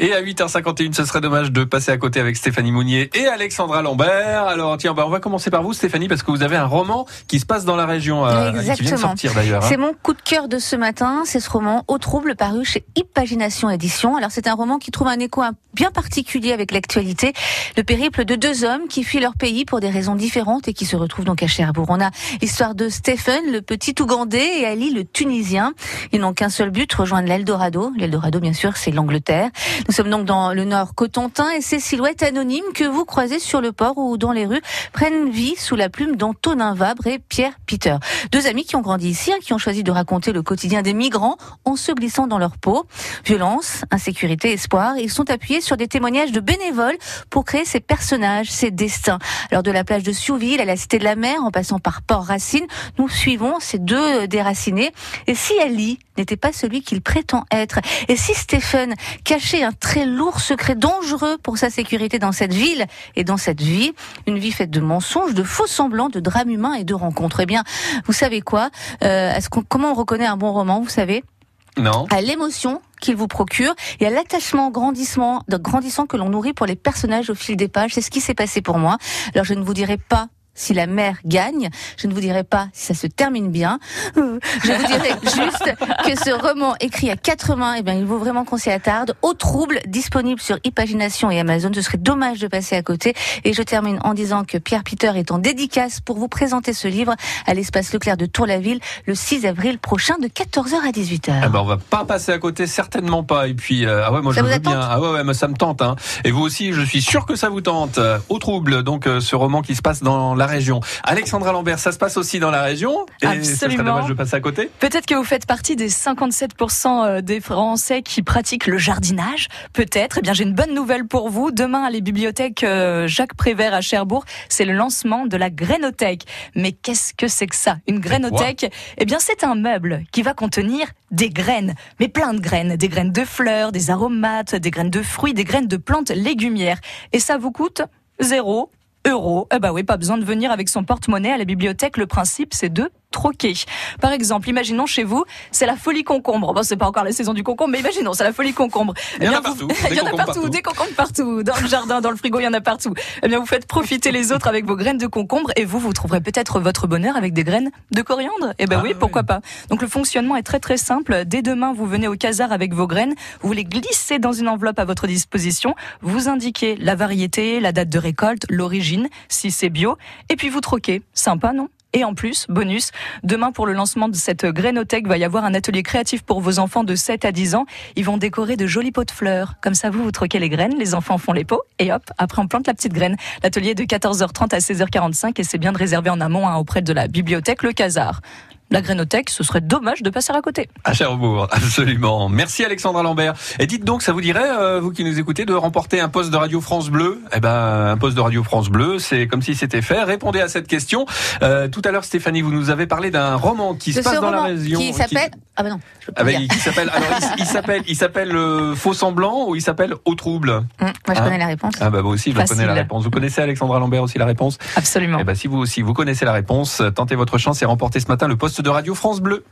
Et à 8h51, ce serait dommage de passer à côté avec Stéphanie Mounier et Alexandra Lambert. Alors tiens, bah, on va commencer par vous Stéphanie parce que vous avez un roman qui se passe dans la région euh, qui vient de sortir d'ailleurs. Hein. C'est mon coup de cœur de ce matin, c'est ce roman Au trouble paru chez Imagination Édition. Alors c'est un roman qui trouve un écho bien particulier avec l'actualité, le périple de deux hommes qui fuient leur pays pour des raisons différentes et qui se retrouvent donc à Cherbourg. On a l'histoire de Stephen, le petit Ougandais, et Ali, le Tunisien. Ils n'ont qu'un seul but, rejoindre l'Eldorado. L'Eldorado, bien sûr, c'est l'Angleterre. Nous sommes donc dans le nord Cotentin et ces silhouettes anonymes que vous croisez sur le port ou dans les rues prennent vie sous la plume d'Antonin Vabre et Pierre Peter. Deux amis qui ont grandi ici, hein, qui ont choisi de raconter le quotidien des migrants en se glissant dans leur peau. Violence, insécurité, espoir. Ils sont appuyés sur des témoignages de bénévoles pour créer ces personnages, ces destins. Alors de la plage de Souville à la Cité de la Mer, en passant par Port-Racine, nous suivons ces deux déracinés. Et si Ali n'était pas celui qu'il prétend être, et si Stephen cachait un très lourd secret dangereux pour sa sécurité dans cette ville et dans cette vie, une vie faite de mensonges, de faux semblants, de drames humains et de rencontres. Eh bien, vous savez quoi? Euh, Comment on reconnaît un bon roman Vous savez? Non. À l'émotion qu'il vous procure et à l'attachement grandissant, grandissant que l'on nourrit pour les personnages au fil des pages. C'est ce qui s'est passé pour moi. Alors je ne vous dirai pas si la mère gagne. Je ne vous dirai pas si ça se termine bien. Je vous dirai juste que ce roman écrit à quatre mains, eh bien, il vaut vraiment qu'on s'y attarde. Au trouble, disponible sur Imagination et Amazon. Ce serait dommage de passer à côté. Et je termine en disant que Pierre Peter est en dédicace pour vous présenter ce livre à l'espace Leclerc de Tour-la-Ville le 6 avril prochain de 14h à 18h. Ah ben on va pas passer à côté, certainement pas. Et puis, euh, ah ouais, moi je veux bien. Ah ouais, ouais, mais ça me tente. Hein. Et vous aussi, je suis sûr que ça vous tente. Au trouble, donc euh, ce roman qui se passe dans la région. Alexandra Lambert, ça se passe aussi dans la région et Absolument. Ça dommage de passer à côté Peut-être que vous faites partie des 57% euh, des Français qui pratiquent le jardinage. Peut-être. Eh bien, j'ai une bonne nouvelle pour vous. Demain, à les bibliothèques euh, Jacques Prévert à Cherbourg, c'est le lancement de la grainothèque. Mais qu'est-ce que c'est que ça? Une grainothèque? Eh bien, c'est un meuble qui va contenir des graines, mais plein de graines, des graines de fleurs, des aromates, des graines de fruits, des graines de plantes légumières. Et ça vous coûte zéro euros. Eh bah oui, pas besoin de venir avec son porte-monnaie à la bibliothèque. Le principe, c'est de troquer. Par exemple, imaginons chez vous, c'est la folie concombre. Bon, c'est pas encore la saison du concombre, mais imaginons, c'est la folie concombre. Il y en a partout. Il y en a partout, des concombres partout. Dans le jardin, dans le frigo, il y en a partout. Eh bien, vous faites profiter les autres avec vos graines de concombre et vous, vous trouverez peut-être votre bonheur avec des graines de coriandre. Eh ben ah oui, pourquoi pas. Donc le fonctionnement est très très simple. Dès demain, vous venez au casar avec vos graines, vous les glissez dans une enveloppe à votre disposition, vous indiquez la variété, la date de récolte, l'origine, si c'est bio, et puis vous troquez. Sympa, non? Et en plus, bonus, demain pour le lancement de cette grainothèque, va y avoir un atelier créatif pour vos enfants de 7 à 10 ans. Ils vont décorer de jolis pots de fleurs. Comme ça, vous, vous troquez les graines, les enfants font les pots et hop, après on plante la petite graine. L'atelier est de 14h30 à 16h45 et c'est bien de réserver en amont hein, auprès de la bibliothèque Le Casar la Grénothèque, ce serait dommage de passer à côté. À Cherbourg, absolument. Merci Alexandra Lambert. Et dites donc, ça vous dirait, euh, vous qui nous écoutez, de remporter un poste de Radio France Bleu? Eh ben, un poste de Radio France Bleu, c'est comme si c'était fait. Répondez à cette question. Euh, tout à l'heure, Stéphanie, vous nous avez parlé d'un roman qui se passe dans la région. Qui s'appelle Ah ben non. Ah ben, qui s'appelle alors il, s'appelle il s'appelle euh, Faux semblant ou il s'appelle Au trouble? Hum, moi je hein connais la réponse. Ah bah vous aussi, je connais la réponse. Vous connaissez Alexandra Lambert aussi la réponse? Absolument. Eh ben si vous aussi vous connaissez la réponse, tentez votre chance et remportez ce matin le poste de Radio France Bleu.